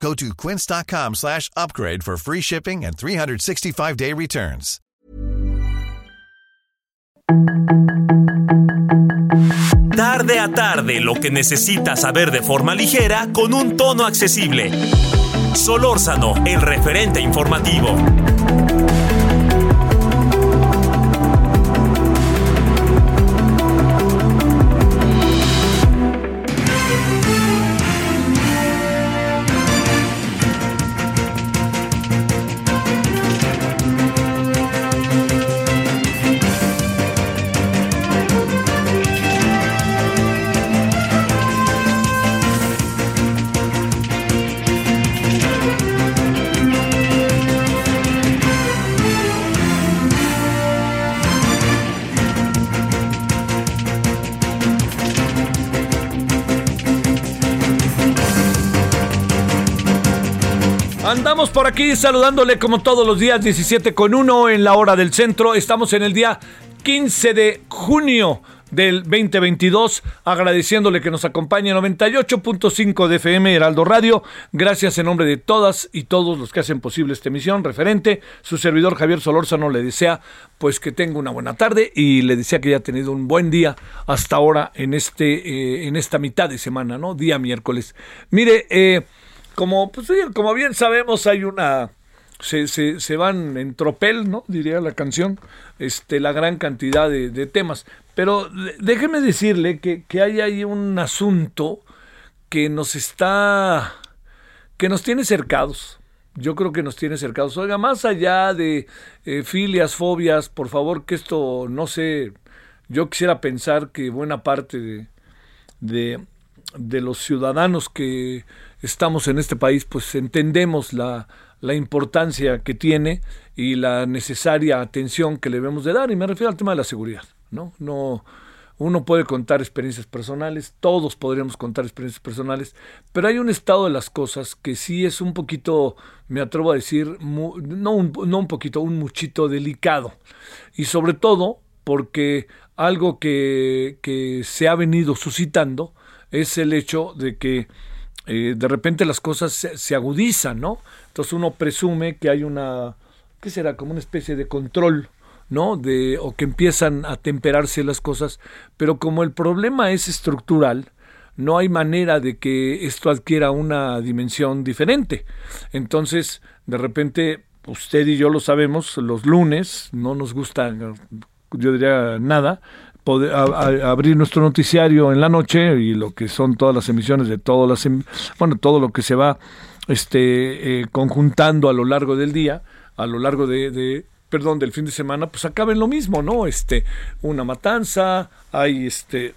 Go to quince.com slash upgrade for free shipping and 365-day returns. Tarde a tarde, lo que necesitas saber de forma ligera con un tono accesible. Solórzano, el referente informativo. Por aquí saludándole como todos los días, 17 con 1 en la hora del centro. Estamos en el día 15 de junio del 2022, agradeciéndole que nos acompañe 98.5 de FM Heraldo Radio. Gracias en nombre de todas y todos los que hacen posible esta emisión referente. Su servidor Javier Solórzano le desea pues que tenga una buena tarde y le desea que haya tenido un buen día hasta ahora en este eh, en esta mitad de semana, ¿no? Día miércoles. Mire, eh como, pues, como bien sabemos, hay una. Se, se, se, van en tropel, ¿no? Diría la canción, este, la gran cantidad de, temas. Pero déjeme decirle que, que, hay ahí un asunto que nos está. que nos tiene cercados. Yo creo que nos tiene cercados. Oiga, más allá de eh, filias, fobias, por favor, que esto no sé. Yo quisiera pensar que buena parte de, de, de los ciudadanos que estamos en este país, pues entendemos la, la importancia que tiene y la necesaria atención que le debemos de dar. Y me refiero al tema de la seguridad. ¿no? No, uno puede contar experiencias personales, todos podríamos contar experiencias personales, pero hay un estado de las cosas que sí es un poquito, me atrevo a decir, no, un, no un poquito, un muchito delicado. Y sobre todo porque algo que, que se ha venido suscitando es el hecho de que eh, de repente las cosas se, agudizan, ¿no? Entonces uno presume que hay una, ¿qué será? Como una especie de control, ¿no? De, o que empiezan a temperarse las cosas, pero como el problema es estructural, no hay manera de que esto adquiera una dimensión diferente. Entonces, de repente, usted y yo lo sabemos, los lunes no nos gusta, yo diría, nada, abrir nuestro noticiario en la noche y lo que son todas las emisiones de todas las em, bueno todo lo que se va este eh, conjuntando a lo largo del día a lo largo de, perdón del fin de semana pues acaben lo mismo no este una matanza hay este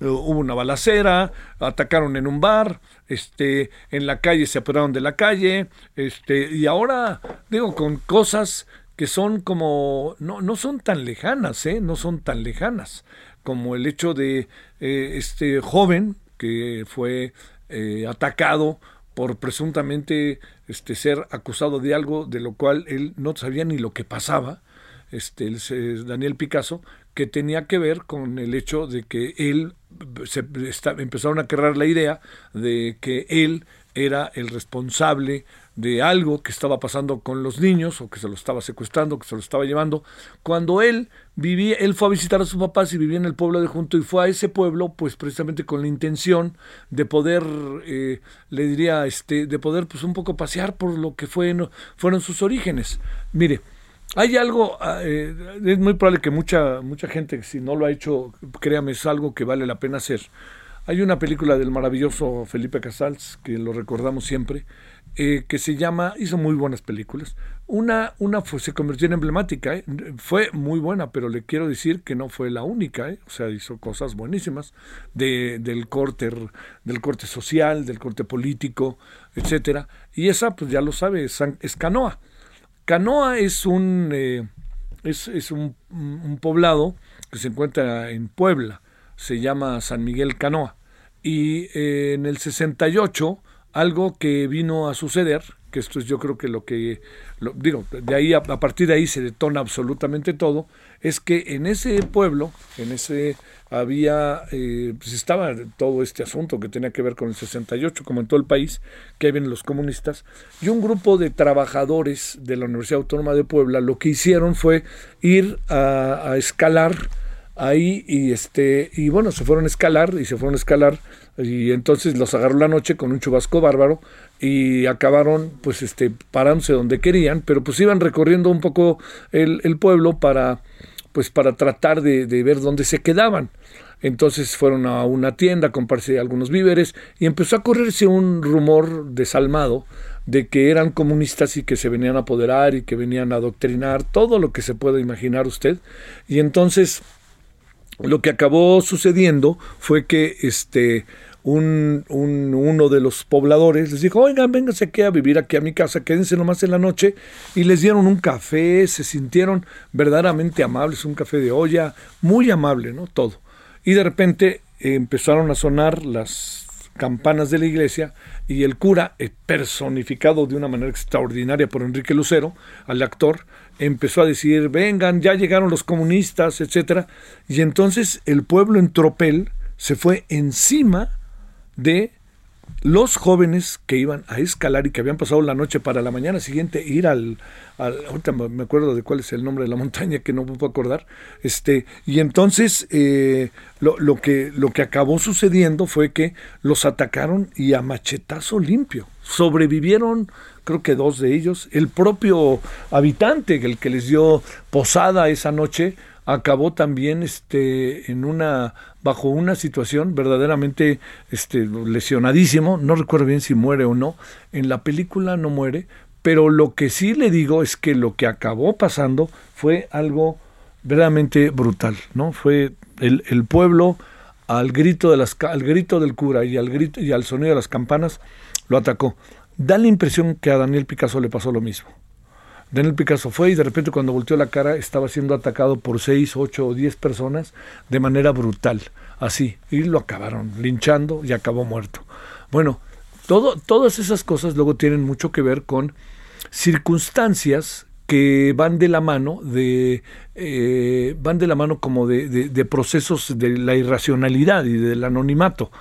hubo una balacera, atacaron en un bar, este, en la calle se apuraron de la calle, este, y ahora digo con cosas que son como, no, no son tan lejanas, ¿eh? no son tan lejanas, como el hecho de eh, este joven que fue eh, atacado por presuntamente este, ser acusado de algo de lo cual él no sabía ni lo que pasaba, este, Daniel Picasso, que tenía que ver con el hecho de que él se empezaron a crear la idea de que él era el responsable de algo que estaba pasando con los niños o que se lo estaba secuestrando, que se lo estaba llevando, cuando él vivía, él fue a visitar a sus papás y vivía en el pueblo de Junto y fue a ese pueblo pues precisamente con la intención de poder, eh, le diría, este, de poder pues un poco pasear por lo que fue, fueron sus orígenes. Mire, hay algo, ah, eh, es muy probable que mucha, mucha gente, si no lo ha hecho, créame, es algo que vale la pena hacer. Hay una película del maravilloso Felipe Casals, que lo recordamos siempre, eh, que se llama, hizo muy buenas películas. Una, una fue, se convirtió en emblemática, ¿eh? fue muy buena, pero le quiero decir que no fue la única, ¿eh? o sea, hizo cosas buenísimas de, del, corte, del corte social, del corte político, etcétera. Y esa, pues ya lo sabe, es, Canoa. Canoa es un, es, es un, un, poblado que se encuentra en Puebla, se llama San Miguel Canoa. Y eh, en el 68, algo que vino a suceder, que esto es yo creo que lo que, lo, digo, de ahí a, partir de ahí se detona absolutamente todo, es que en ese pueblo, en ese había, eh, pues estaba todo este asunto que tenía que ver con el 68, como en todo el país, que ahí vienen los comunistas, y un grupo de trabajadores de la Universidad Autónoma de Puebla lo que hicieron fue ir a, a escalar ahí y este y bueno se fueron a escalar y se fueron a escalar y entonces los agarró la noche con un chubasco bárbaro y acabaron pues este parándose donde querían pero pues iban recorriendo un poco el, pueblo para pues para tratar de, de, ver dónde se quedaban. Entonces fueron a una tienda a comprarse algunos víveres y empezó a correrse un rumor desalmado de que eran comunistas y que se venían a apoderar y que venían a adoctrinar todo lo que se puede imaginar usted. Y entonces lo que acabó sucediendo fue que este un, uno de los pobladores les dijo, oigan, vénganse aquí a vivir aquí a mi casa, quédense nomás en la noche, y les dieron un café, se sintieron verdaderamente amables, un café de olla, muy amable, ¿no? Todo. Y de repente empezaron a sonar las campanas de la iglesia y el cura, personificado de una manera extraordinaria por Enrique Lucero, al actor, empezó a decir, vengan, ya llegaron los comunistas, etcétera, y entonces el pueblo en tropel se fue encima de los jóvenes que iban a escalar y que habían pasado la noche para la mañana siguiente ir al, ahorita me acuerdo de cuál es el nombre de la montaña que no puedo acordar, este, y entonces eh, lo, lo, que, lo que acabó sucediendo fue que los atacaron y a machetazo limpio. Sobrevivieron, creo que dos de ellos. El propio habitante, el que les dio posada esa noche, acabó también este en una bajo una situación verdaderamente este lesionadísimo, no recuerdo bien si muere o no, en la película no muere, pero lo que sí le digo es que lo que acabó pasando fue algo verdaderamente brutal, ¿no? Fue el, el pueblo al grito de las al grito del cura y al grito y al sonido de las campanas lo atacó. Da la impresión que a Daniel Picasso le pasó lo mismo. Daniel Picasso fue y de repente cuando volteó la cara estaba siendo atacado por seis, ocho o diez personas de manera brutal, así, y lo acabaron linchando y acabó muerto. Bueno, todo, todas esas cosas luego tienen mucho que ver con circunstancias que van de la mano de eh, van de la mano como de, de procesos de la irracionalidad y del anonimato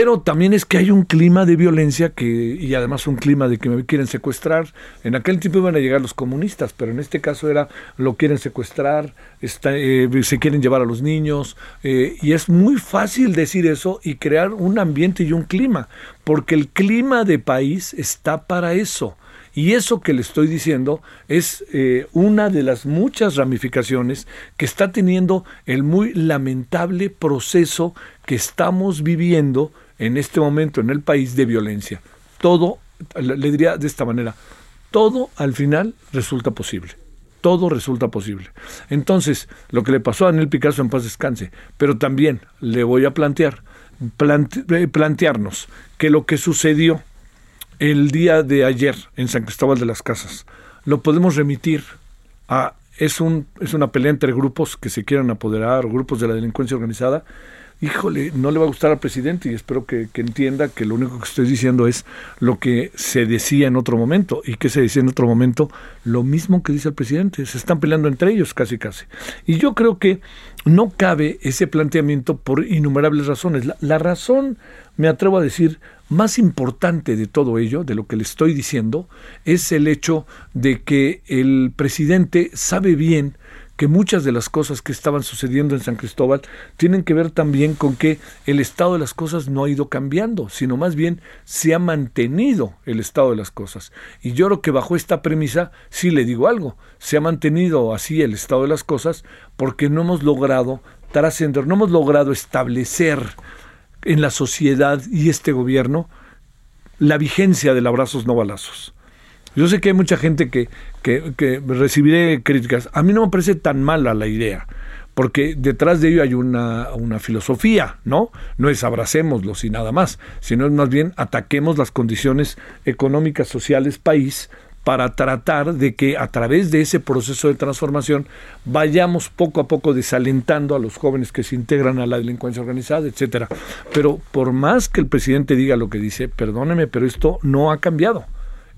pero también es que hay un clima de violencia que y además un clima de que me quieren secuestrar. En aquel tiempo iban a llegar los comunistas, pero en este caso era lo quieren secuestrar, está, eh, se quieren llevar a los niños eh, y es muy fácil decir eso y crear un ambiente y un clima, porque el clima de país está para eso. Y eso que le estoy diciendo es eh, una de las muchas ramificaciones que está teniendo el muy lamentable proceso que estamos viviendo en este momento en el país de violencia. Todo, le diría de esta manera, todo al final resulta posible. Todo resulta posible. Entonces, lo que le pasó a Daniel Picasso en paz descanse, pero también le voy a plantear, eh, plantearnos que lo que sucedió el día de ayer en San Cristóbal de las Casas. Lo podemos remitir a es un es una pelea entre grupos que se quieran apoderar, grupos de la delincuencia organizada. Híjole, no le va a gustar al presidente y espero que, entienda que lo único que estoy diciendo es lo que se decía en otro momento. ¿Y que se decía en otro momento? Lo mismo que dice el presidente. Se están peleando entre ellos casi casi. Y yo creo que no cabe ese planteamiento por innumerables razones. La razón, me atrevo a decir, más importante de todo ello, de lo que le estoy diciendo, es el hecho de que el presidente sabe bien que muchas de las cosas que estaban sucediendo en San Cristóbal tienen que ver también con que el estado de las cosas no ha ido cambiando, sino más bien se ha mantenido el estado de las cosas. Y yo creo que bajo esta premisa sí le digo algo, se ha mantenido así el estado de las cosas porque no hemos logrado trascender, no hemos logrado establecer en la sociedad y este gobierno la vigencia del abrazos no balazos. Yo sé que hay mucha gente que, que, que recibiré críticas. A mí no me parece tan mala la idea, porque detrás de ello hay una, una filosofía, ¿no? No es abracémoslos y nada más, sino es más bien ataquemos las condiciones económicas, sociales, país, para tratar de que a través de ese proceso de transformación vayamos poco a poco desalentando a los jóvenes que se integran a la delincuencia organizada, etcétera. Pero por más que el presidente diga lo que dice, perdóneme, pero esto no ha cambiado.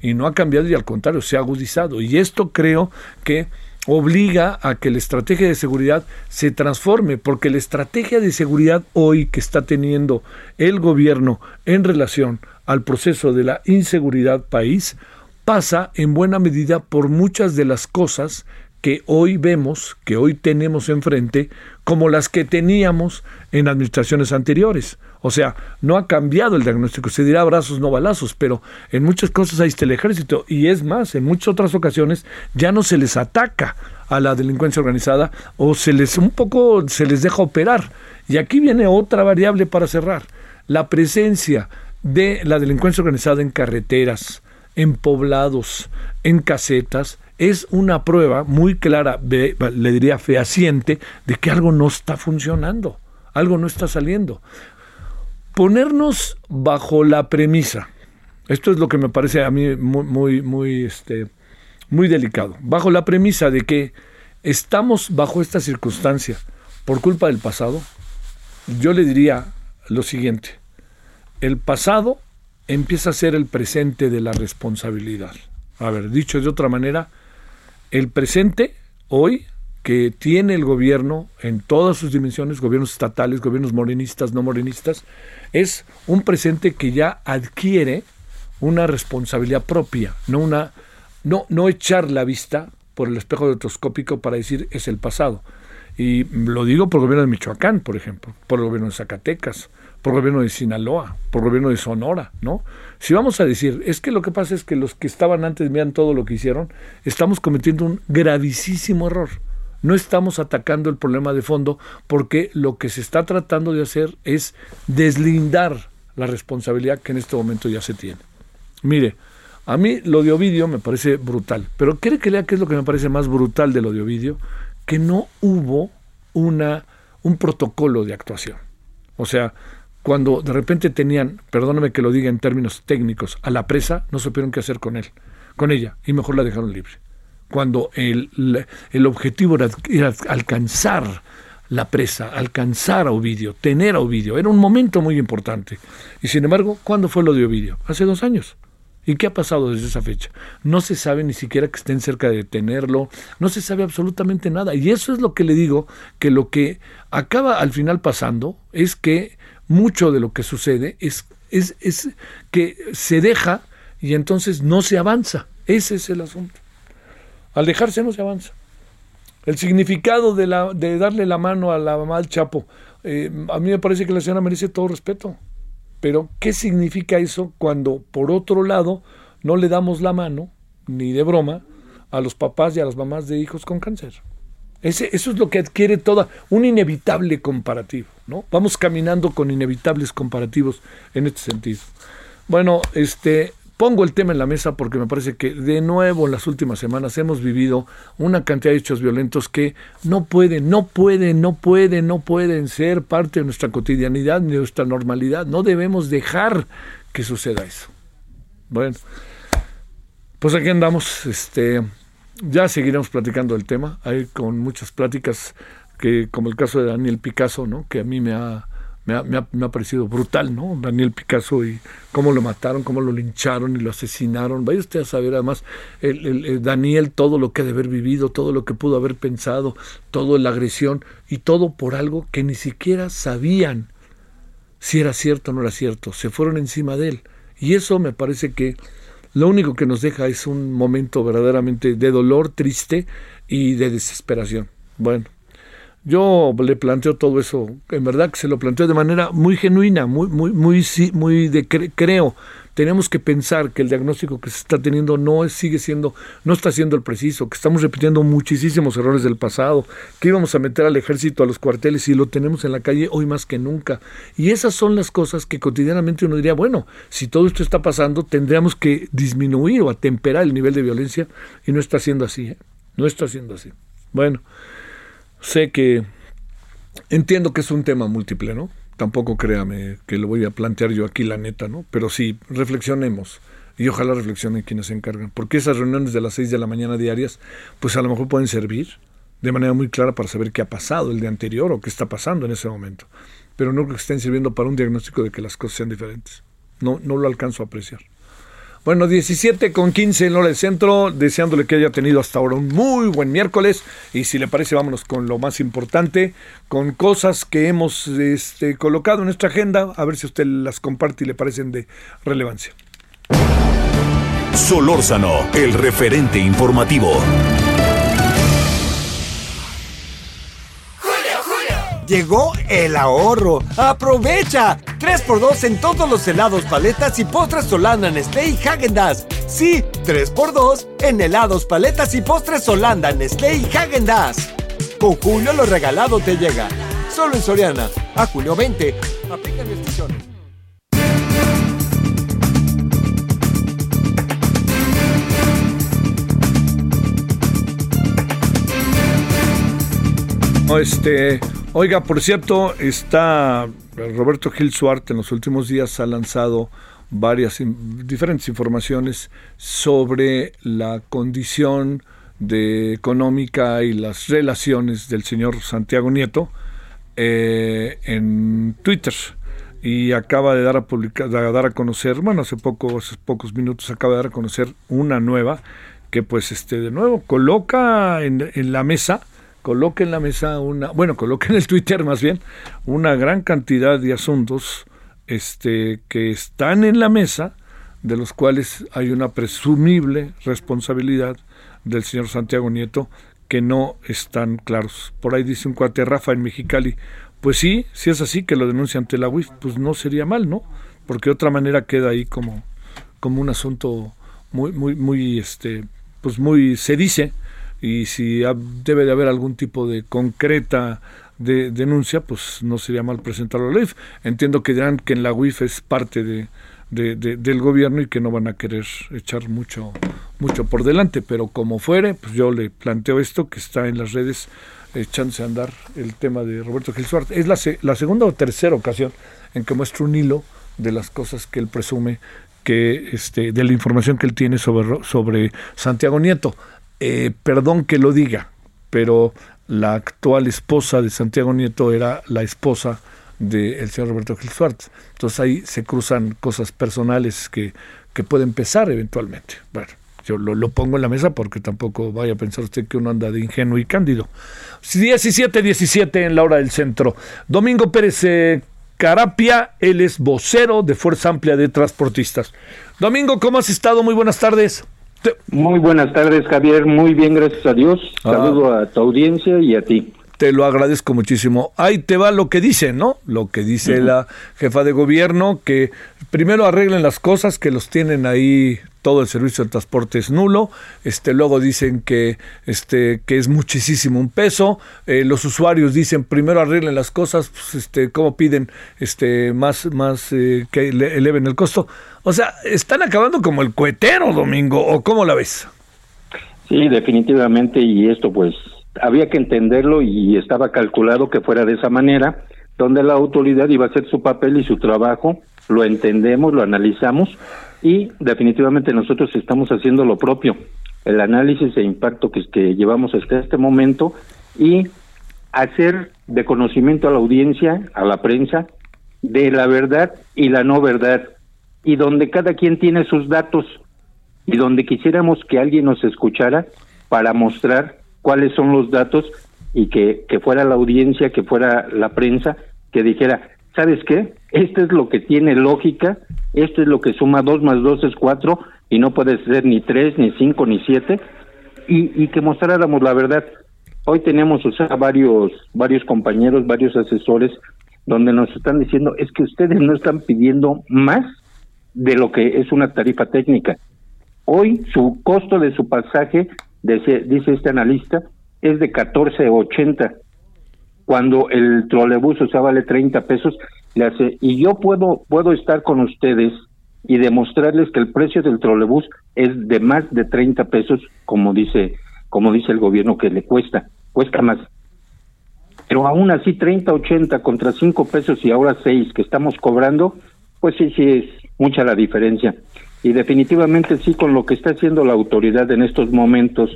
Y no ha cambiado y al contrario, se ha agudizado. Y esto creo que obliga a que la estrategia de seguridad se transforme, porque la estrategia de seguridad hoy que está teniendo el gobierno en relación al proceso de la inseguridad país pasa en buena medida por muchas de las cosas que hoy vemos, que hoy tenemos enfrente, como las que teníamos en administraciones anteriores. O sea, no ha cambiado el diagnóstico, se dirá abrazos, no balazos, pero en muchas cosas ahí está el ejército. Y es más, en muchas otras ocasiones ya no se les ataca a la delincuencia organizada o se les un poco se les deja operar. Y aquí viene otra variable para cerrar, la presencia de la delincuencia organizada en carreteras, en poblados, en casetas, es una prueba muy clara, le diría fehaciente, de que algo no está funcionando, algo no está saliendo. Ponernos bajo la premisa, esto es lo que me parece a mí muy, muy, este, muy delicado, bajo la premisa de que estamos bajo esta circunstancia por culpa del pasado, yo le diría lo siguiente, el pasado empieza a ser el presente de la responsabilidad. A ver, dicho de otra manera, el presente hoy que tiene el gobierno en todas sus dimensiones, gobiernos estatales, gobiernos morenistas, no morenistas, es un presente que ya adquiere una responsabilidad propia, no una no no echar la vista por el espejo rotoscópico para decir es el pasado. Y lo digo por el gobierno de Michoacán, por ejemplo, por el gobierno de Zacatecas, por el gobierno de Sinaloa, por el gobierno de Sonora, ¿no? Si vamos a decir, es que lo que pasa es que los que estaban antes, vean todo lo que hicieron, estamos cometiendo un gravísimo error. No estamos atacando el problema de fondo porque lo que se está tratando de hacer es deslindar la responsabilidad que en este momento ya se tiene. Mire, a mí lo de Ovidio me parece brutal, pero ¿quiere que lea qué es lo que me parece más brutal de lo de Ovidio? Que no hubo una, un protocolo de actuación. O sea, cuando de repente tenían, perdóname que lo diga en términos técnicos, a la presa, no supieron qué hacer con él, con ella, y mejor la dejaron libre. Cuando el, el objetivo era, alcanzar la presa, alcanzar a Ovidio, tener a Ovidio, era un momento muy importante. Y sin embargo, ¿cuándo fue lo de Ovidio? Hace dos años. ¿Y qué ha pasado desde esa fecha? No se sabe ni siquiera que estén cerca de detenerlo, no se sabe absolutamente nada. Y eso es lo que le digo, que lo que acaba al final pasando es que mucho de lo que sucede es, es, es que se deja y entonces no se avanza. Ese es el asunto. Al dejarse no se avanza. El significado de, la, de darle la mano a la mamá del Chapo, eh, a mí me parece que la señora merece todo respeto. Pero, ¿qué significa eso cuando, por otro lado, no le damos la mano, ni de broma, a los papás y a las mamás de hijos con cáncer? Ese, eso es lo que adquiere toda un inevitable comparativo, ¿no? Vamos caminando con inevitables comparativos en este sentido. Bueno, este pongo el tema en la mesa porque me parece que de nuevo en las últimas semanas hemos vivido una cantidad de hechos violentos que no pueden, no pueden, no pueden, no pueden ser parte de nuestra cotidianidad ni de nuestra normalidad. No debemos dejar que suceda eso. Bueno, pues aquí andamos, este ya seguiremos platicando del tema, hay con muchas pláticas que, como el caso de Daniel Picasso, ¿no? que a mí me ha, me ha, me ha, parecido brutal, ¿no? Daniel Picasso y cómo lo mataron, cómo lo lincharon y lo asesinaron. Vaya usted a saber, además, el, Daniel, todo lo que ha de haber vivido, todo lo que pudo haber pensado, toda la agresión y todo por algo que ni siquiera sabían si era cierto o no era cierto. Se fueron encima de él. Y eso me parece que lo único que nos deja es un momento verdaderamente de dolor triste y de desesperación. Bueno, yo le planteo todo eso, en verdad que se lo planteo de manera muy genuina, muy, muy, muy, muy de creo. Tenemos que pensar que el diagnóstico que se está teniendo no es, sigue siendo, no está siendo el preciso, que estamos repitiendo muchísimos errores del pasado, que íbamos a meter al ejército a los cuarteles y lo tenemos en la calle hoy más que nunca. Y esas son las cosas que cotidianamente uno diría, bueno, si todo esto está pasando, tendríamos que disminuir o atemperar el nivel de violencia y no está siendo así, ¿eh? no está siendo así. Bueno. Sé que entiendo que es un tema múltiple, ¿no? Tampoco créame que lo voy a plantear yo aquí, la neta, ¿no? Pero sí, reflexionemos. Y ojalá reflexionen quienes se encargan, porque esas reuniones de las 6 de la mañana diarias, pues a lo mejor pueden servir de manera muy clara para saber qué ha pasado el día anterior o qué está pasando en ese momento. Pero no creo que estén sirviendo para un diagnóstico de que las cosas sean diferentes. No, no lo alcanzo a apreciar. Bueno, 17 con 15 en hora del centro, deseándole que haya tenido hasta ahora un muy buen miércoles. Y si le parece, vámonos con lo más importante, con cosas que hemos este, colocado en nuestra agenda, a ver si usted las comparte y le parecen de relevancia. Solórzano, el referente informativo. Llegó el ahorro. ¡Aprovecha! 3x2 en todos los helados, paletas y postres Solanda, Nestlé y Häagen-Dazs. Sí, 3x2 en helados, paletas y postres Solanda, Nestlé y Häagen-Dazs. Con Julio lo regalado te llega. Solo en Soriana. A julio 20. Aplica restricciones. Este, oiga, por cierto, está Roberto Gil Suarte en los últimos días ha lanzado varias diferentes informaciones sobre la condición económica y las relaciones del señor Santiago Nieto eh, en Twitter. Y acaba de dar a publicar, de dar a conocer, bueno, hace pocos pocos minutos acaba de dar a conocer una nueva que pues este de nuevo coloca en la mesa coloque en la mesa una, bueno, coloque en el Twitter más bien, una gran cantidad de asuntos este, que están en la mesa, de los cuales hay una presumible responsabilidad del señor Santiago Nieto que no están claros. Por ahí dice un cuate Rafa en Mexicali, pues sí, si es así que lo denuncia ante la UIF, pues no sería mal, ¿no? Porque de otra manera queda ahí como, como un asunto muy, muy, muy, este, pues muy, se dice, y si debe de haber algún tipo de concreta de denuncia, pues no sería mal presentarlo a la UIF. Entiendo que dirán que en la UIF es parte de, del gobierno y que no van a querer echar mucho, mucho por delante, pero como fuere, pues yo le planteo esto que está en las redes echándose a andar el tema de Roberto Gil Suárez. Es la, la segunda o tercera ocasión en que muestra un hilo de las cosas que él presume que este de la información que él tiene sobre sobre Santiago Nieto. Eh, perdón que lo diga, pero la actual esposa de Santiago Nieto era la esposa del señor Roberto Gil Suárez. Entonces ahí se cruzan cosas personales que, que pueden pesar eventualmente. Bueno, yo lo, pongo en la mesa porque tampoco vaya a pensar usted que uno anda de ingenuo y cándido. 17, 17 en la hora del centro. Domingo Pérez eh, Carapia, él es vocero de Fuerza Amplia de Transportistas. Domingo, ¿cómo has estado? Muy buenas tardes. Muy buenas tardes, Javier. Muy bien, gracias a Dios. Ah. Saludo a tu audiencia y a ti. Te lo agradezco muchísimo. Ahí te va lo que dice, ¿no? Lo que dice la jefa de gobierno, que primero arreglen las cosas, que los tienen ahí todo el servicio de transporte es nulo, este, luego dicen que, este, que es muchísimo un peso, eh, los usuarios dicen primero arreglen las cosas, pues, este, cómo piden este, más, más eh, que eleven el costo. O sea, están acabando como el cuetero, Domingo, ¿o cómo la ves? Sí, definitivamente, y esto pues había que entenderlo y estaba calculado que fuera de esa manera, donde la autoridad iba a hacer su papel y su trabajo, lo entendemos, lo analizamos, y definitivamente nosotros estamos haciendo lo propio, el análisis de impacto que, que llevamos hasta este momento y hacer de conocimiento a la audiencia, a la prensa, de la verdad y la no verdad, y donde cada quien tiene sus datos y donde quisiéramos que alguien nos escuchara para mostrar cuáles son los datos y que, que fuera la audiencia, que fuera la prensa, que dijera, ¿sabes qué? Esto es lo que tiene lógica, esto es lo que suma dos más dos es cuatro y no puede ser ni tres, ni cinco, ni siete, y, y que mostráramos la verdad. Hoy tenemos, o sea, varios, varios compañeros, varios asesores, donde nos están diciendo, es que ustedes no están pidiendo más de lo que es una tarifa técnica. Hoy su costo de su pasaje, dice, dice este analista, es de 14.80 cuando el trolebús o sea vale 30 pesos le hace y yo puedo puedo estar con ustedes y demostrarles que el precio del trolebús es de más de 30 pesos como dice como dice el gobierno que le cuesta cuesta más. Pero aún así 30 80 contra 5 pesos y ahora 6 que estamos cobrando pues sí sí es mucha la diferencia Y definitivamente sí, con lo que está haciendo la autoridad en estos momentos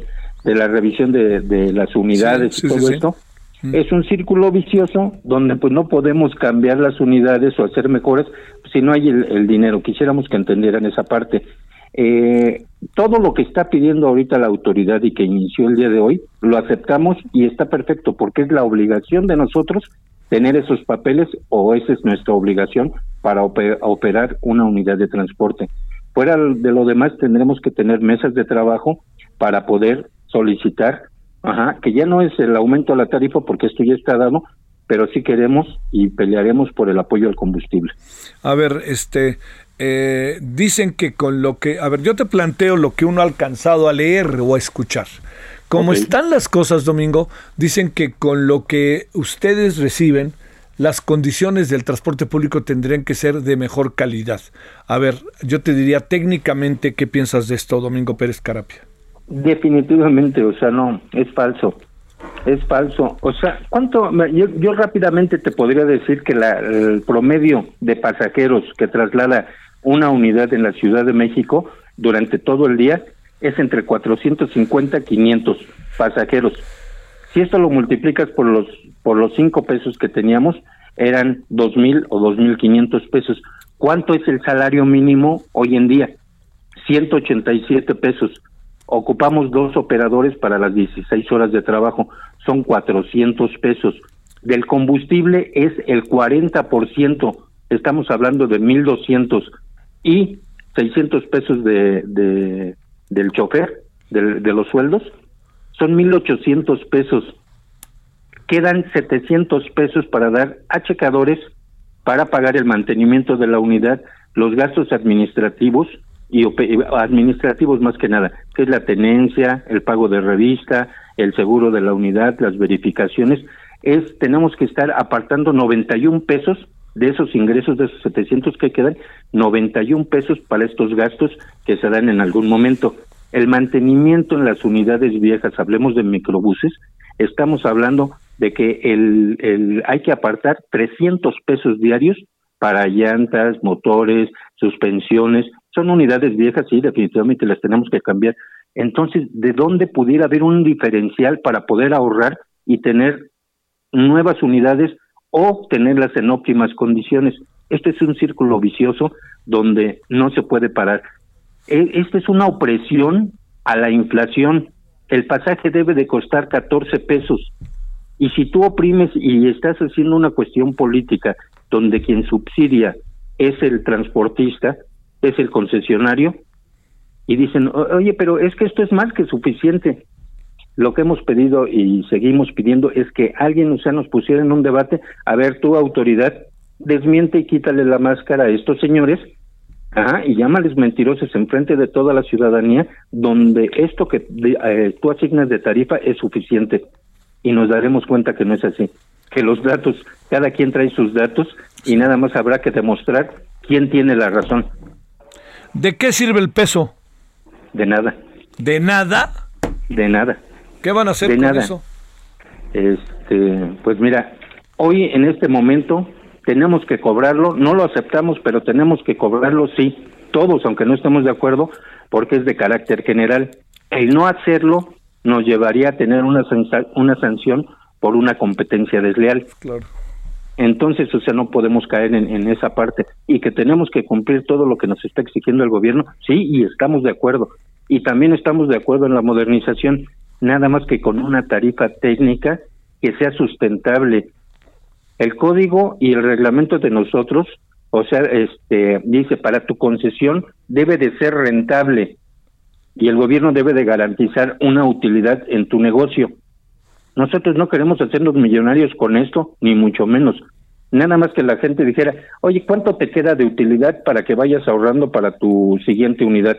de la revisión de, de las unidades y todo esto, mm. es un círculo vicioso donde pues no podemos cambiar las unidades o hacer mejoras si no hay el, dinero. Quisiéramos que entendieran esa parte. Eh, todo lo que está pidiendo ahorita la autoridad y que inició el día de hoy, lo aceptamos y está perfecto porque es la obligación de nosotros tener esos papeles o esa es nuestra obligación para operar una unidad de transporte. Fuera de lo demás tendremos que tener mesas de trabajo para poder solicitar, ajá, que ya no es el aumento de la tarifa porque esto ya está dado, pero sí queremos y pelearemos por el apoyo al combustible. A ver, este, eh, dicen que con lo que, a ver, yo te planteo lo que uno ha alcanzado a leer o a escuchar. Como están las cosas, Domingo, dicen que con lo que ustedes reciben, las condiciones del transporte público tendrían que ser de mejor calidad. A ver, yo te diría técnicamente, ¿qué piensas de esto, Domingo Pérez Carapia? Definitivamente, o sea, no, es falso. Es falso. O sea, ¿cuánto? Yo, yo rápidamente te podría decir que la, el promedio de pasajeros que traslada una unidad en la Ciudad de México durante todo el día es entre 450 y 500 pasajeros. Si esto lo multiplicas por los por los cinco pesos que teníamos, eran dos mil o dos mil quinientos pesos. ¿Cuánto es el salario mínimo hoy en día? 187 pesos. Ocupamos dos operadores para las 16 horas de trabajo, son 400 pesos. Del combustible es el 40%, estamos hablando de 1.200 y 600 pesos de, de del chofer, de, de los sueldos, son 1.800 pesos. Quedan 700 pesos para dar a checadores para pagar el mantenimiento de la unidad, los gastos administrativos y administrativos más que nada, que es la tenencia, el pago de revista, el seguro de la unidad, las verificaciones, es tenemos que estar apartando 91 pesos de esos ingresos de esos 700 que quedan, 91 pesos para estos gastos que se dan en algún momento. El mantenimiento en las unidades viejas, hablemos de microbuses, estamos hablando de que el, el, hay que apartar 300 pesos diarios para llantas, motores, suspensiones. Son unidades viejas, sí, definitivamente las tenemos que cambiar. Entonces, ¿de dónde pudiera haber un diferencial para poder ahorrar y tener nuevas unidades o tenerlas en óptimas condiciones? Este es un círculo vicioso donde no se puede parar. E, esta es una opresión a la inflación. El pasaje debe de costar 14 pesos. Y si tú oprimes y estás haciendo una cuestión política donde quien subsidia es el transportista, es el concesionario, y dicen, oye, pero es que esto es más que suficiente. Lo que hemos pedido y seguimos pidiendo es que alguien, o sea, nos pusiera en un debate, a ver, tu autoridad, desmiente y quítale la máscara a estos señores Ajá, y llámales mentirosos en frente de toda la ciudadanía, donde esto que eh, tú asignas de tarifa es suficiente. Y nos daremos cuenta que no es así. Que los datos, cada quien trae sus datos y nada más habrá que demostrar quién tiene la razón. ¿De qué sirve el peso? De nada. ¿De nada? De nada. ¿Qué van a hacer de con nada. eso? Este, pues mira, hoy en este momento tenemos que cobrarlo, no lo aceptamos, pero tenemos que cobrarlo, sí, todos, aunque no estemos de acuerdo, porque es de carácter general. El no hacerlo nos llevaría a tener una, una sanción por una competencia desleal. Claro. Entonces, o sea, no podemos caer en, en, esa parte y que tenemos que cumplir todo lo que nos está exigiendo el gobierno, sí, y estamos de acuerdo. Y también estamos de acuerdo en la modernización, nada más que con una tarifa técnica que sea sustentable, el código y el reglamento de nosotros, o sea, este dice para tu concesión debe de ser rentable y el gobierno debe de garantizar una utilidad en tu negocio. Nosotros no queremos hacernos millonarios con esto, ni mucho menos. Nada más que la gente dijera, oye, ¿cuánto te queda de utilidad para que vayas ahorrando para tu siguiente unidad?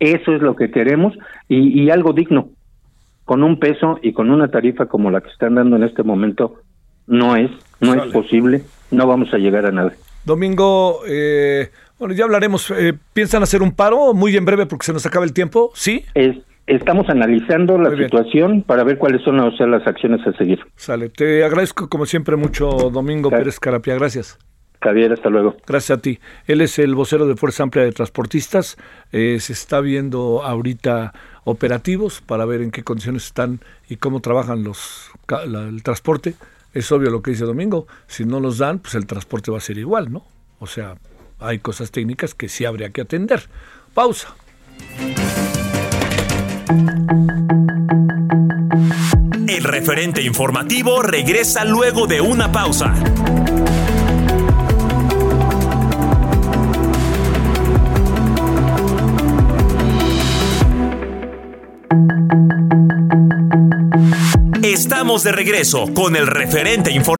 Eso es lo que queremos y, y algo digno. Con un peso y con una tarifa como la que están dando en este momento, no es, no es posible, no vamos a llegar a nada. Domingo, eh, bueno, ya hablaremos. Eh, ¿Piensan hacer un paro muy en breve porque se nos acaba el tiempo? ¿Sí? Es, estamos analizando la situación para ver cuáles son las acciones a seguir. Sale. Te agradezco como siempre mucho, Domingo Pérez Carapia. Gracias. Javier, hasta luego. Gracias a ti. Él es el vocero de Fuerza Amplia de Transportistas. Eh, se está viendo ahorita operativos para ver en qué condiciones están y cómo trabajan los el transporte. Es obvio lo que dice Domingo. Si no los dan, pues el transporte va a ser igual, ¿no? O sea, hay cosas técnicas que sí habría que atender. Pausa. El referente informativo regresa luego de una pausa. Estamos de regreso con el referente informativo.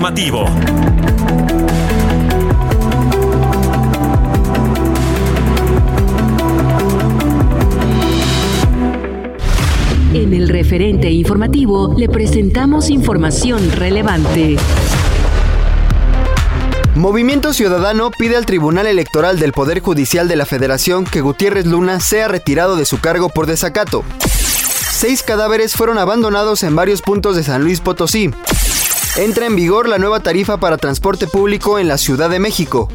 Mativo. En el referente informativo le presentamos información relevante. Movimiento Ciudadano pide al Tribunal Electoral del Poder Judicial de la Federación que Gutiérrez Luna sea retirado de su cargo por desacato. Seis cadáveres fueron abandonados en varios puntos de San Luis Potosí. Entra en vigor la nueva tarifa para transporte público en la Ciudad de México.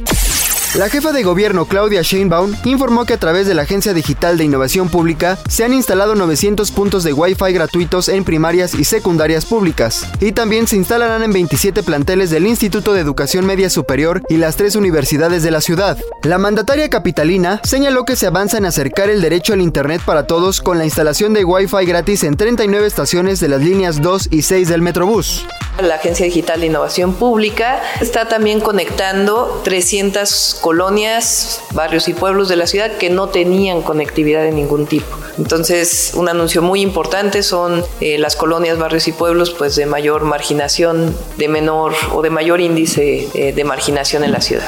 La jefa de gobierno Claudia Sheinbaum informó que a través de la Agencia Digital de Innovación Pública se han instalado 900 puntos de Wi-Fi gratuitos en primarias y secundarias públicas, y también se instalarán en 27 planteles del Instituto de Educación Media Superior y las tres universidades de la ciudad. La mandataria capitalina señaló que se avanza en acercar el derecho al Internet para todos con la instalación de Wi-Fi gratis en 39 estaciones de las líneas 2 y 6 del Metrobús. La Agencia Digital de Innovación Pública está también conectando 300 colonias, barrios y pueblos de la ciudad que no tenían conectividad de ningún tipo. Entonces, un anuncio muy importante son eh, las colonias, barrios y pueblos pues de mayor marginación, de menor o de mayor índice eh, de marginación en la ciudad.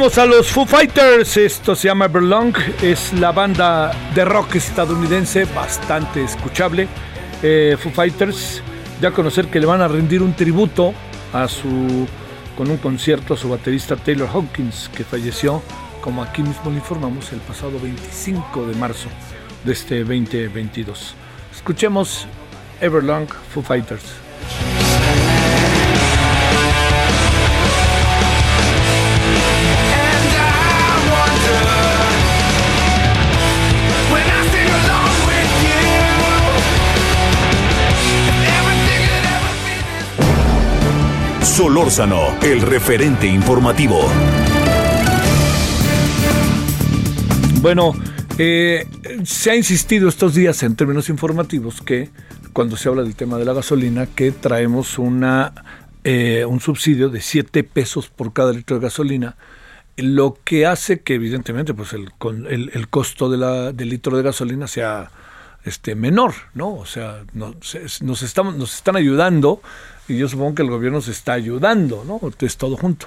Traemos a los Foo Fighters. Esto se llama Everlong. Es la banda de rock estadounidense bastante escuchable. Eh, Foo Fighters, ya conocer que le van a rendir un tributo a su con un concierto a su baterista Taylor Hawkins, que falleció, como aquí mismo le informamos, el pasado 25 de marzo de este 2022. Escuchemos Everlong Foo Fighters. Solórzano, el referente informativo. Bueno, eh, se ha insistido estos días en términos informativos que cuando se habla del tema de la gasolina, que traemos una, eh, un subsidio de 7 pesos por cada litro de gasolina lo que hace que evidentemente pues el, el, costo la, del litro de gasolina sea este menor, ¿no? O sea, nos, estamos, nos están ayudando y yo supongo que el gobierno se está ayudando, ¿no? Es todo junto.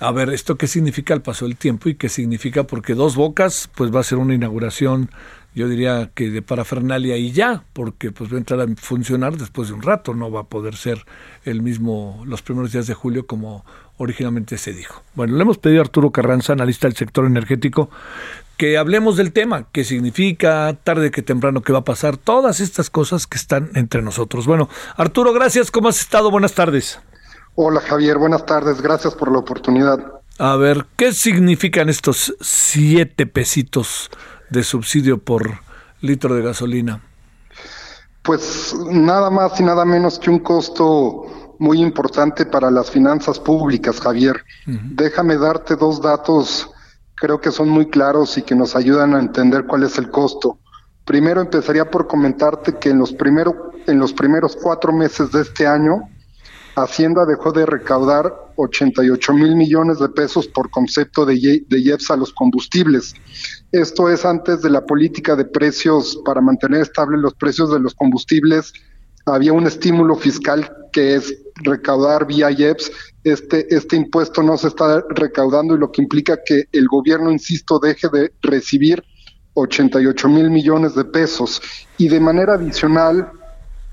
A ver, ¿esto qué significa al paso del tiempo y qué significa? Porque Dos Bocas, pues va a ser una inauguración, yo diría que de parafernalia y ya, porque pues va a entrar a funcionar después de un rato, no va a poder ser el mismo los primeros días de julio como originalmente se dijo. Bueno, le hemos pedido a Arturo Carranza, analista del sector energético, que hablemos del tema, qué significa, tarde que temprano qué va a pasar, todas estas cosas que están entre nosotros. Bueno, Arturo, gracias, ¿cómo has estado? Buenas tardes. Hola Javier, buenas tardes, gracias por la oportunidad. A ver, ¿qué significan estos siete pesitos de subsidio por litro de gasolina? Pues nada más y nada menos que un costo muy importante para las finanzas públicas, Javier. Déjame darte dos datos creo que son muy claros y que nos ayudan a entender cuál es el costo. Primero empezaría por comentarte que en los, primero, en los primeros cuatro meses de este año, Hacienda dejó de recaudar 88 mil millones de pesos por concepto de, de IEPS a los combustibles. Esto es antes de la política de precios para mantener estables los precios de los combustibles. Había un estímulo fiscal que es recaudar vía IEPS este, este impuesto no se está recaudando y lo que implica que el gobierno, insisto, deje de recibir 88 mil millones de pesos. Y de manera adicional,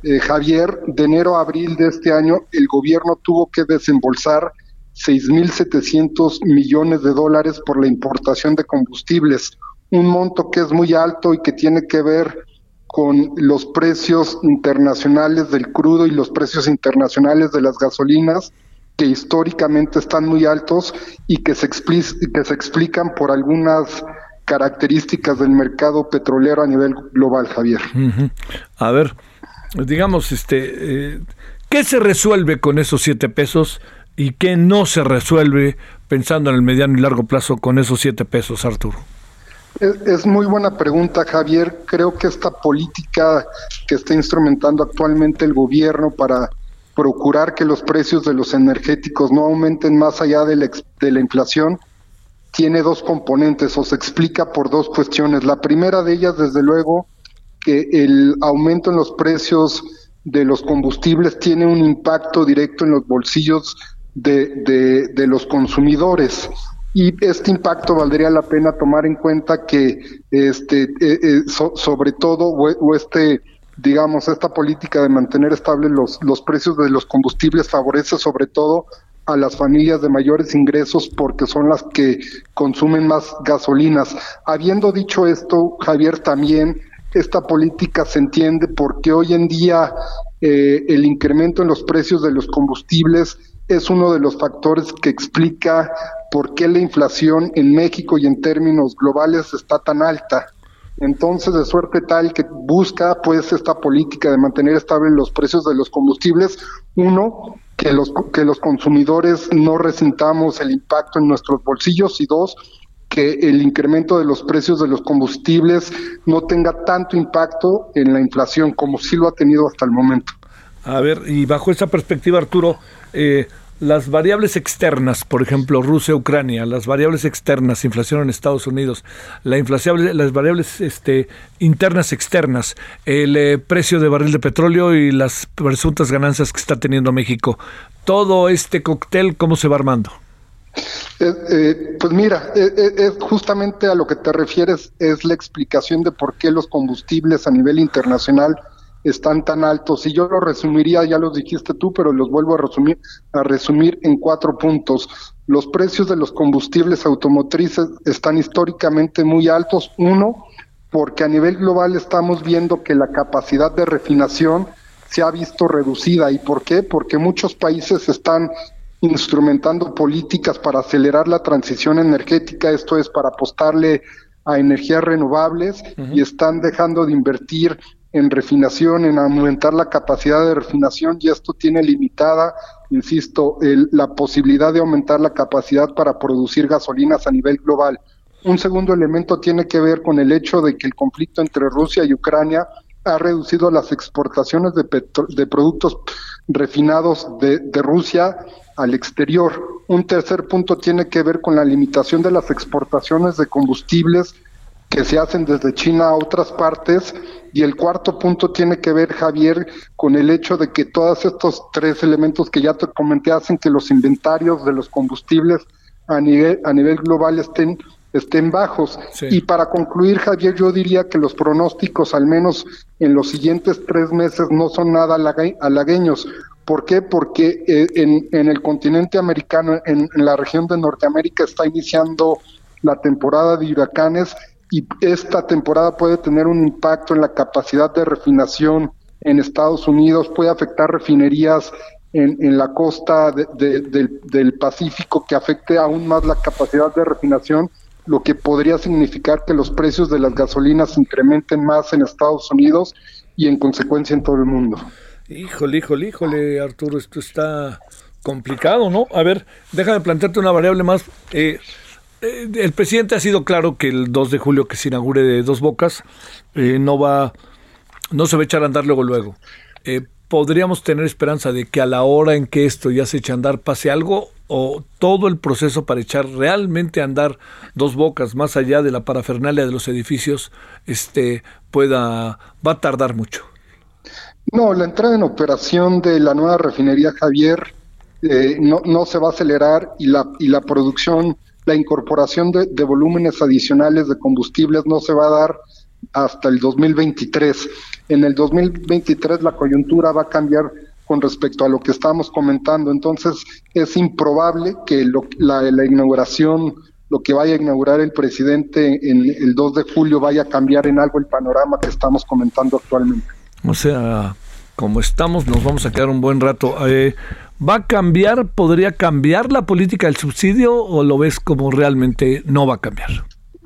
eh, Javier, de enero a abril de este año, el gobierno tuvo que desembolsar 6.700 millones de dólares por la importación de combustibles, un monto que es muy alto y que tiene que ver con los precios internacionales del crudo y los precios internacionales de las gasolinas, que históricamente están muy altos y que se, que se explican por algunas características del mercado petrolero a nivel global, Javier. A ver, digamos, este, eh, ¿qué se resuelve con esos siete pesos y qué no se resuelve pensando en el mediano y largo plazo con esos siete pesos, Arturo? Es, muy buena pregunta, Javier. Creo que esta política que está instrumentando actualmente el gobierno para procurar que los precios de los energéticos no aumenten más allá de la, inflación, tiene dos componentes o se explica por dos cuestiones. La primera de ellas, desde luego, que el aumento en los precios de los combustibles tiene un impacto directo en los bolsillos de, los consumidores. Y este impacto valdría la pena tomar en cuenta que, este, eh, eh, sobre todo, o este digamos, esta política de mantener estables los, los precios de los combustibles favorece sobre todo a las familias de mayores ingresos porque son las que consumen más gasolinas. Habiendo dicho esto, Javier, también esta política se entiende porque hoy en día eh, el incremento en los precios de los combustibles es uno de los factores que explica por qué la inflación en México y en términos globales está tan alta. Entonces, de suerte tal que busca pues esta política de mantener estables los precios de los combustibles, uno, que los, que los consumidores no resintamos el impacto en nuestros bolsillos y dos, que el incremento de los precios de los combustibles no tenga tanto impacto en la inflación como sí lo ha tenido hasta el momento. A ver, y bajo esa perspectiva, Arturo, eh, las variables externas, por ejemplo, Rusia-Ucrania, las variables externas, inflación en Estados Unidos, la las variables este, internas externas, el eh, precio de barril de petróleo y las presuntas ganancias que está teniendo México. Todo este cóctel, ¿cómo se va armando? Eh, eh, pues mira, justamente a lo que te refieres es la explicación de por qué los combustibles a nivel internacional están tan altos. Y yo lo resumiría, ya los dijiste tú, pero los vuelvo a resumir, a resumir en cuatro puntos. Los precios de los combustibles automotrices están históricamente muy altos. Uno, porque a nivel global estamos viendo que la capacidad de refinación se ha visto reducida. ¿Y por qué? Porque muchos países están instrumentando políticas para acelerar la transición energética, esto es para apostarle a energías renovables y están dejando de invertir en refinación, en aumentar la capacidad de refinación y esto tiene limitada, insisto, la posibilidad de aumentar la capacidad para producir gasolinas a nivel global. Un segundo elemento tiene que ver con el hecho de que el conflicto entre Rusia y Ucrania ha reducido las exportaciones de, productos refinados de Rusia al exterior. Un tercer punto tiene que ver con la limitación de las exportaciones de combustibles que se hacen desde China a otras partes. Y el cuarto punto tiene que ver, Javier, con el hecho de que todos estos tres elementos que ya te comenté hacen que los inventarios de los combustibles a nivel, a nivel global estén estén bajos. Y para concluir, Javier, yo diría que los pronósticos, al menos en los siguientes tres meses, no son nada halagueños. ¿Por qué? Porque eh, en, en, el continente americano, en, la región de Norteamérica, está iniciando la temporada de huracanes y esta temporada puede tener un impacto en la capacidad de refinación en Estados Unidos, puede afectar refinerías en, en la costa del, del Pacífico que afecte aún más la capacidad de refinación lo que podría significar que los precios de las gasolinas incrementen más en Estados Unidos y en consecuencia en todo el mundo. Híjole, híjole, híjole, Arturo, esto está complicado, ¿no? A ver, déjame plantearte una variable más. Eh, eh, el presidente ha sido claro que el 2 de julio que se inaugure de Dos Bocas eh, no va, no se va a echar a andar luego luego. ¿Podríamos tener esperanza de que a la hora en que esto ya se eche a andar pase algo o todo el proceso para echar realmente a andar dos bocas más allá de la parafernalia de los edificios este pueda va a tardar mucho no la entrada en operación de la nueva refinería Javier eh, no, no se va a acelerar y la y la producción la incorporación de, volúmenes adicionales de combustibles no se va a dar hasta el 2023 en el 2023 la coyuntura va a cambiar con respecto a lo que estamos comentando. Entonces, es improbable que la, inauguración, lo que vaya a inaugurar el presidente en el 2 de julio vaya a cambiar en algo el panorama que estamos comentando actualmente. O sea, como estamos, nos vamos a quedar un buen rato. Eh, ¿Va a cambiar, podría cambiar la política del subsidio o lo ves como realmente no va a cambiar?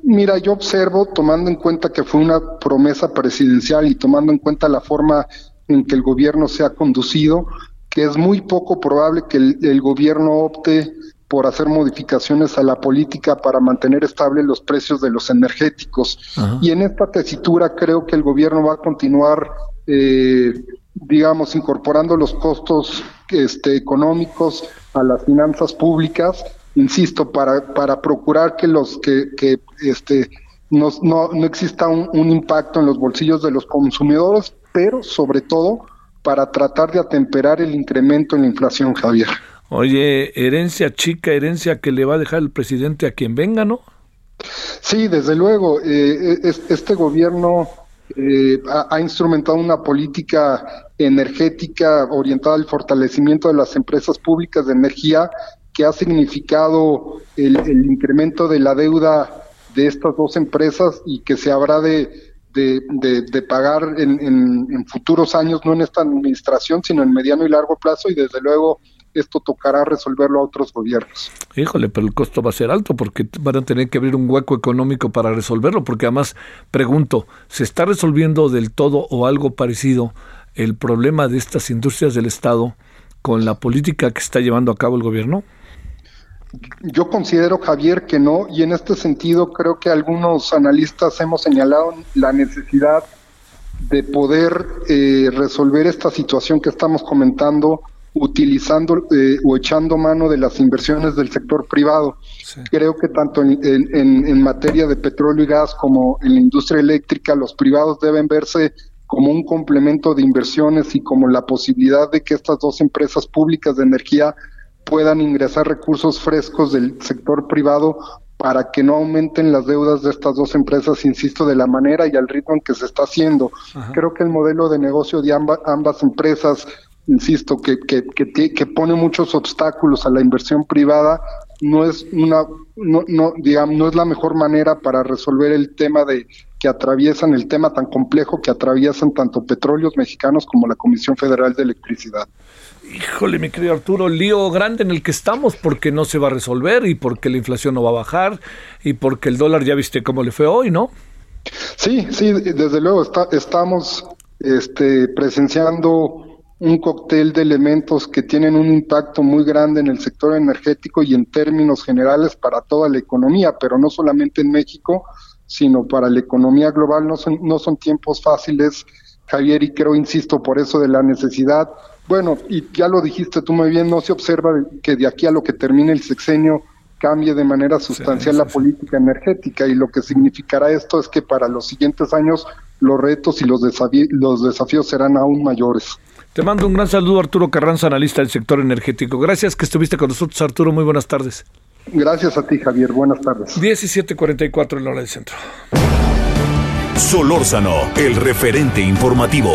Mira, yo observo, tomando en cuenta que fue una promesa presidencial y tomando en cuenta la forma en que el gobierno se ha conducido, que es muy poco probable que el, gobierno opte por hacer modificaciones a la política para mantener estables los precios de los energéticos. Y en esta tesitura creo que el gobierno va a continuar, eh, digamos, incorporando los costos este, económicos a las finanzas públicas, insisto, para, para procurar que los que, que este, no, no, no exista un, un impacto en los bolsillos de los consumidores, pero sobre todo para tratar de atemperar el incremento en la inflación, Javier. Oye, herencia chica, herencia que le va a dejar el presidente a quien venga, ¿no? Sí, desde luego. Eh, este gobierno eh, ha, instrumentado una política energética orientada al fortalecimiento de las empresas públicas de energía que ha significado el incremento de la deuda de estas dos empresas y que se habrá de pagar en, en, futuros años, no en esta administración, sino en mediano y largo plazo, y desde luego esto tocará resolverlo a otros gobiernos. Híjole, pero el costo va a ser alto porque van a tener que abrir un hueco económico para resolverlo, porque además, pregunto, ¿se está resolviendo del todo o algo parecido el problema de estas industrias del Estado con la política que está llevando a cabo el gobierno? Yo considero, Javier, que no, y en este sentido creo que algunos analistas hemos señalado la necesidad de poder eh, resolver esta situación que estamos comentando utilizando eh, o echando mano de las inversiones del sector privado. Creo que tanto en, en, materia de petróleo y gas como en la industria eléctrica, los privados deben verse como un complemento de inversiones y como la posibilidad de que estas dos empresas públicas de energía puedan ingresar recursos frescos del sector privado para que no aumenten las deudas de estas dos empresas, insisto, de la manera y al ritmo en que se está haciendo. Creo que el modelo de negocio de ambas empresas, insisto, que, que, que, pone muchos obstáculos a la inversión privada, no es una, no, no, digamos, no es la mejor manera para resolver el tema de que atraviesan el tema tan complejo que atraviesan tanto petróleos mexicanos como la Comisión Federal de Electricidad. Híjole, mi querido Arturo, lío grande en el que estamos porque no se va a resolver y porque la inflación no va a bajar y porque el dólar ya viste cómo le fue hoy, ¿no? Sí, sí, desde luego está, estamos este, presenciando un cóctel de elementos que tienen un impacto muy grande en el sector energético y en términos generales para toda la economía, pero no solamente en México, sino para la economía global. No son, no son tiempos fáciles, Javier, y creo, insisto, por eso de la necesidad Bueno, y ya lo dijiste tú muy bien, no se observa que de aquí a lo que termine el sexenio cambie de manera sustancial la política energética y lo que significará esto es que para los siguientes años los retos y los, los desafíos serán aún mayores. Te mando un gran saludo, Arturo Carranza, analista del sector energético. Gracias que estuviste con nosotros, Arturo. Muy buenas tardes. Gracias a ti, Javier. Buenas tardes. 17:44 en la hora del centro. Solórzano, el referente informativo.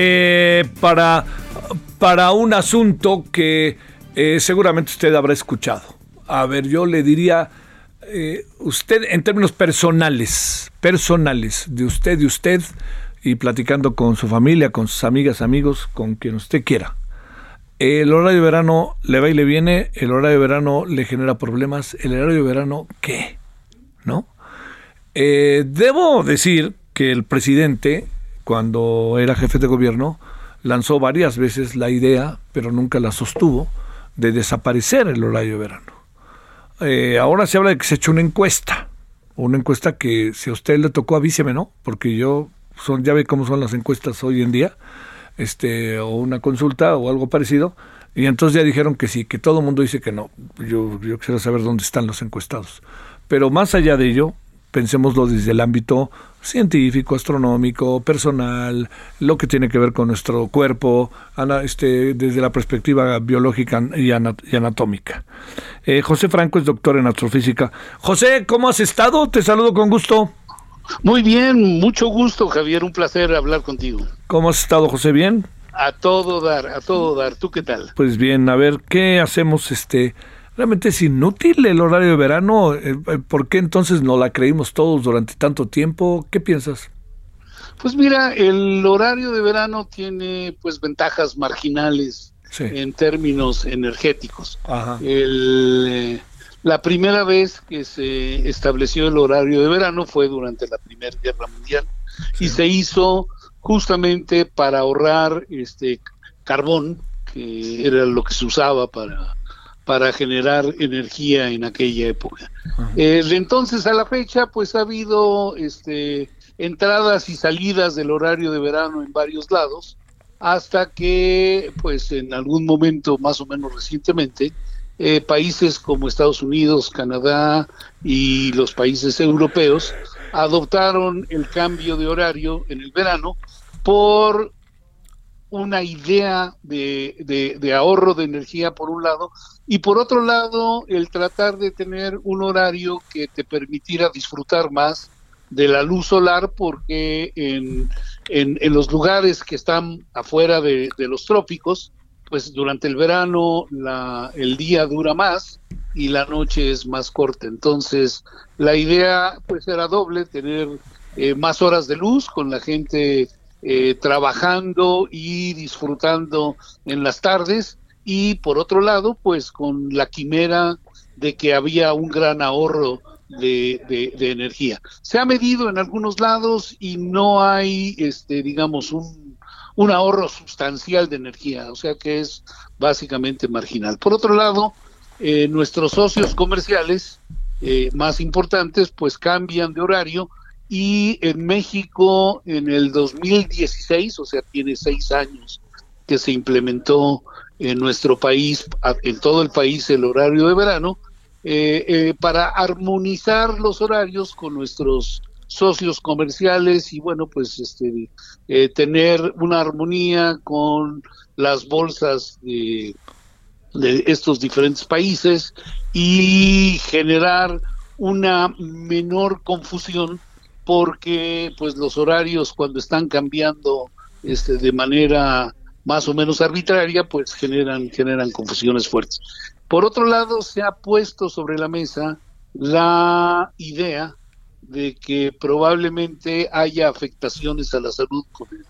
eh, para, para un asunto que eh, seguramente usted habrá escuchado. A ver, yo le diría, eh, usted en términos personales, personales, de usted y usted, y platicando con su familia, con sus amigas, amigos, con quien usted quiera. El horario de verano le va y le viene, el horario de verano le genera problemas, el horario de verano, ¿qué? ¿No? debo decir que el presidente cuando era jefe de gobierno, lanzó varias veces la idea, pero nunca la sostuvo, de desaparecer el horario de verano. Eh, ahora se habla de que se echó una encuesta, una encuesta que si a usted le tocó avíseme, ¿no? Porque yo son, ya ve cómo son las encuestas hoy en día, este, o una consulta o algo parecido, y entonces ya dijeron que sí, que todo el mundo dice que no. Yo, yo quisiera saber dónde están los encuestados. Pero más allá de ello, pensémoslo desde el ámbito científico, astronómico, personal, lo que tiene que ver con nuestro cuerpo, este, desde la perspectiva biológica y, anatómica. Eh, José Franco es doctor en astrofísica. José, ¿cómo has estado? Te saludo con gusto. Muy bien, mucho gusto, Javier, un placer hablar contigo. ¿Cómo has estado, José? ¿Bien? A todo dar, a todo dar. ¿Tú qué tal? Pues bien, a ver, ¿qué hacemos este realmente es inútil el horario de verano. Eh, eh, ¿Por qué entonces no la creímos todos durante tanto tiempo? ¿Qué piensas? Pues mira, el horario de verano tiene pues ventajas marginales en términos energéticos. Eh, la primera vez que se estableció el horario de verano fue durante la Primera Guerra Mundial y se hizo justamente para ahorrar este carbón, que era lo que se usaba para para generar energía en aquella época. Eh, entonces a la fecha, pues ha habido este, entradas y salidas del horario de verano en varios lados, hasta que, pues en algún momento, más o menos recientemente, eh, países como Estados Unidos, Canadá y los países europeos adoptaron el cambio de horario en el verano por una idea de, de, ahorro de energía por un lado y por otro lado el tratar de tener un horario que te permitiera disfrutar más de la luz solar porque en, en, los lugares que están afuera de, los trópicos pues durante el verano la, el día dura más y la noche es más corta. Entonces la idea pues era doble tener eh, más horas de luz con la gente eh, trabajando y disfrutando en las tardes y por otro lado pues con la quimera de que había un gran ahorro de, energía. Se ha medido en algunos lados y no hay, este, digamos, un, un ahorro sustancial de energía, o sea que es básicamente marginal. Por otro lado, eh, nuestros socios comerciales eh, más importantes pues cambian de horario y en México en el 2016, o sea, tiene seis años que se implementó en nuestro país, en todo el país, el horario de verano, eh, eh, para armonizar los horarios con nuestros socios comerciales y bueno, pues este, eh, tener una armonía con las bolsas de, de estos diferentes países y generar una menor confusión porque pues los horarios cuando están cambiando este, de manera más o menos arbitraria, pues generan, generan confusiones fuertes. Por otro lado, se ha puesto sobre la mesa la idea de que probablemente haya afectaciones a la salud con el,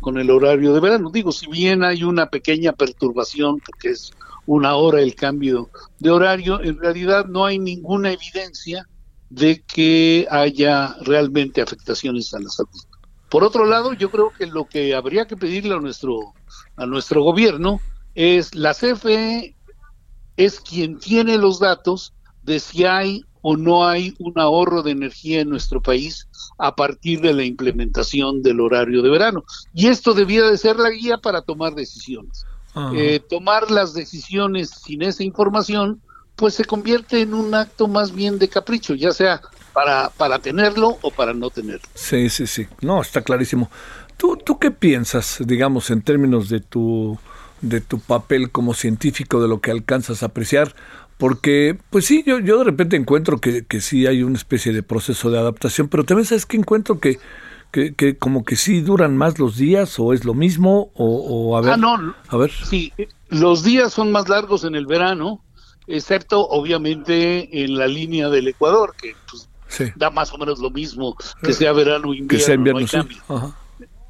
con el horario de verano. Digo, si bien hay una pequeña perturbación, porque es una hora el cambio de horario, en realidad no hay ninguna evidencia de que haya realmente afectaciones a la salud. Por otro lado, yo creo que lo que habría que pedirle a nuestro a nuestro gobierno es la CFE es quien tiene los datos de si hay o no hay un ahorro de energía en nuestro país a partir de la implementación del horario de verano. Y esto debía de ser la guía para tomar decisiones. Eh, tomar las decisiones sin esa información, pues se convierte en un acto más bien de capricho, ya sea para, para tenerlo o para no tenerlo. Sí, sí, sí. No, está clarísimo. ¿Tú, ¿Tú qué piensas, digamos, en términos de tu, de tu papel como científico, de lo que alcanzas a apreciar? Porque, pues sí, yo, yo de repente encuentro que, que sí hay una especie de proceso de adaptación, pero también sabes que encuentro que, que, como que sí duran más los días o es lo mismo o, a ver. Ah, no, a ver. Sí, los días son más largos en el verano, excepto obviamente en la línea del Ecuador, que pues, da más o menos lo mismo que sea verano o invierno, que sea invierno no hay cambio.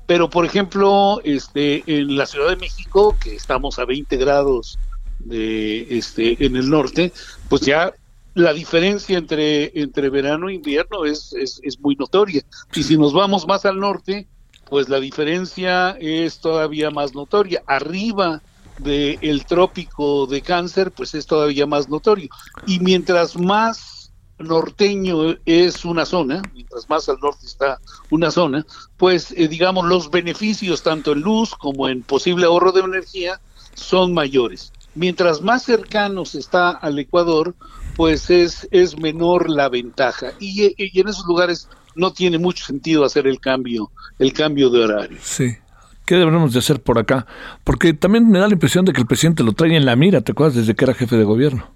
Pero por ejemplo, este, en la Ciudad de México, que estamos a 20 grados de este en el norte, pues ya la diferencia entre, entre verano e invierno es, es, muy notoria. Y si nos vamos más al norte, pues la diferencia es todavía más notoria. Arriba del trópico de cáncer, pues es todavía más notorio. Y mientras más norteño es una zona, mientras más al norte está una zona, pues eh, digamos los beneficios tanto en luz como en posible ahorro de energía son mayores. Mientras más cercanos está al Ecuador, pues es, es menor la ventaja. Y, y, en esos lugares no tiene mucho sentido hacer el cambio, el cambio de horario. Sí. ¿Qué debemos de hacer por acá? Porque también me da la impresión de que el presidente lo trae en la mira, ¿te acuerdas? Desde que era jefe de gobierno.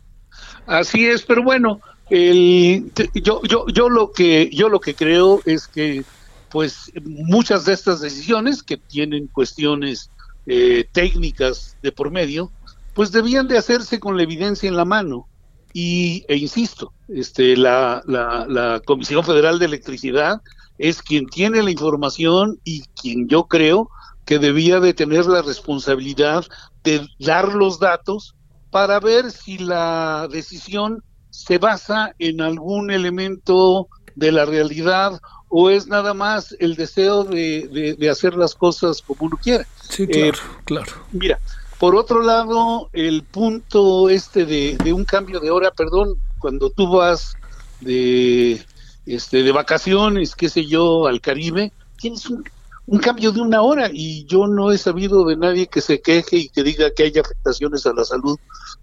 Así es, pero bueno, el, yo, yo, yo lo que yo lo que creo es que pues muchas de estas decisiones que tienen cuestiones eh, técnicas de por medio, pues debían de hacerse con la evidencia en la mano y, e insisto, este, la, la, la Comisión Federal de Electricidad es quien tiene la información y quien yo creo que debía de tener la responsabilidad de dar los datos para ver si la decisión se basa en algún elemento de la realidad o es nada más el deseo de, de, hacer las cosas como uno quiera. Sí, claro, eh, claro. Mira, por otro lado, el punto este de, un cambio de hora, perdón, cuando tú vas de, este, de vacaciones, qué sé yo, al Caribe, tienes un, cambio de una hora y yo no he sabido de nadie que se queje y que diga que hay afectaciones a la salud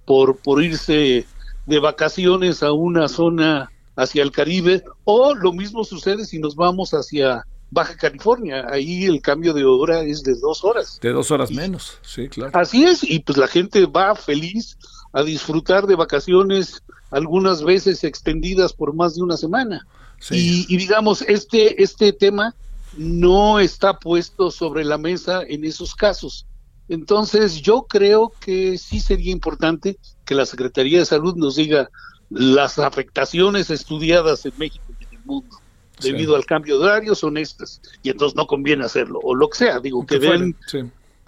por, por irse de vacaciones a una zona hacia el Caribe o lo mismo sucede si nos vamos hacia Baja California. Ahí el cambio de hora es de dos horas. De dos horas menos, sí, claro. Así es, y pues la gente va feliz a disfrutar de vacaciones, algunas veces extendidas por más de una semana. Y, digamos, este, este tema no está puesto sobre la mesa en esos casos. Entonces, yo creo que sí sería importante que la Secretaría de Salud nos diga las afectaciones estudiadas en México y en el mundo debido al cambio de horario son estas y entonces no conviene hacerlo o lo que sea digo que, den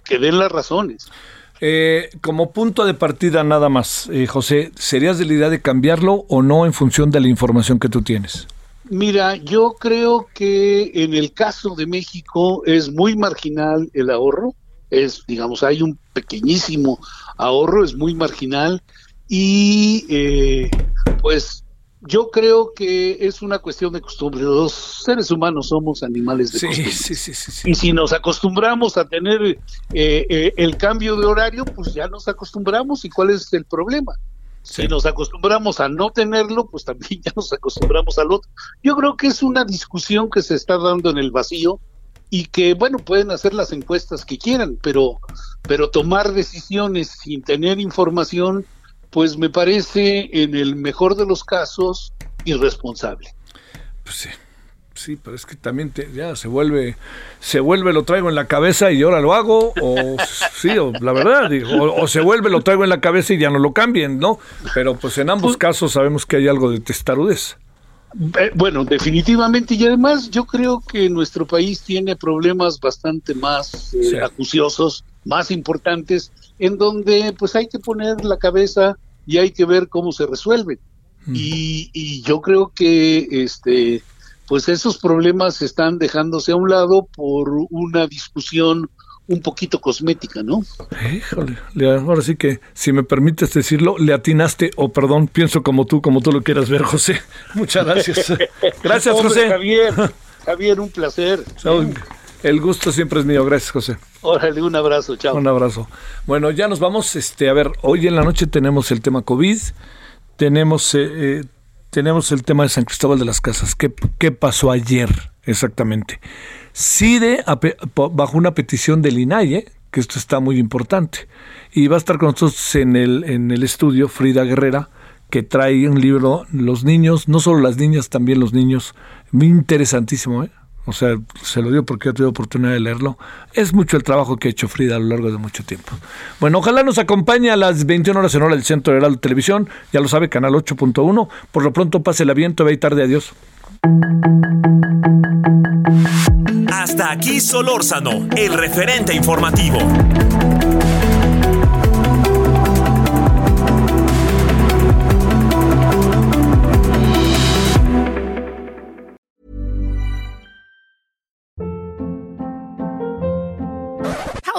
que den las razones. Eh, como punto de partida nada más eh, José serías de la idea de cambiarlo o no en función de la información que tú tienes mira yo creo que en el caso de México es muy marginal el ahorro es digamos hay un pequeñísimo ahorro es muy marginal y eh, pues yo creo que es una cuestión de costumbre. Los seres humanos somos animales de costumbre. Sí, sí, sí, y si nos acostumbramos a tener eh, eh, el cambio de horario, pues ya nos acostumbramos. ¿Y cuál es el problema? Si nos acostumbramos a no tenerlo, pues también ya nos acostumbramos al otro. Yo creo que es una discusión que se está dando en el vacío y que, bueno, pueden hacer las encuestas que quieran, pero, pero tomar decisiones sin tener información pues me parece en el mejor de los casos irresponsable. Pues sí. Sí, pero es que también ya se vuelve, se vuelve, lo traigo en la cabeza y ahora lo hago, o sí, o, la verdad, o, se vuelve, lo traigo en la cabeza y ya no lo cambien, ¿no? Pero pues en ambos pues casos sabemos que hay algo de testarudez. Eh, bueno, definitivamente, y además yo creo que nuestro país tiene problemas bastante más eh, acuciosos, más importantes, en donde pues hay que poner la cabeza y hay que ver cómo se resuelven. Y, y, yo creo que este pues esos problemas están dejándose a un lado por una discusión un poquito cosmética, ¿no? Híjole, ahora sí que, si me permites decirlo, le atinaste, o perdón, pienso como tú, como tú lo quieras ver, José. Muchas gracias. Gracias, José. Javier, Javier, un placer. El gusto siempre es mío. Gracias, José. Órale, un abrazo, chao. Un abrazo. Bueno, ya nos vamos. Este, a ver, hoy en la noche tenemos el tema COVID, tenemos, eh, eh, tenemos el tema de San Cristóbal de las Casas. ¿Qué, qué pasó ayer exactamente? CIDE bajo una petición del INAIE, que esto está muy importante. Y va a estar con nosotros en el, en el estudio Frida Guerrera, que trae un libro, Los niños, no solo las niñas, también los niños, muy interesantísimo, ¿eh? O sea, se lo digo porque yo tuve oportunidad de leerlo. Es mucho el trabajo que ha hecho Frida a lo largo de mucho tiempo. Bueno, ojalá nos acompañe a las 21 horas en hora del Centro de Televisión. Ya lo sabe, canal 8.1. Por lo pronto, pase el aviento, ve y tarde. Adiós. Hasta aquí Solórzano, el referente informativo.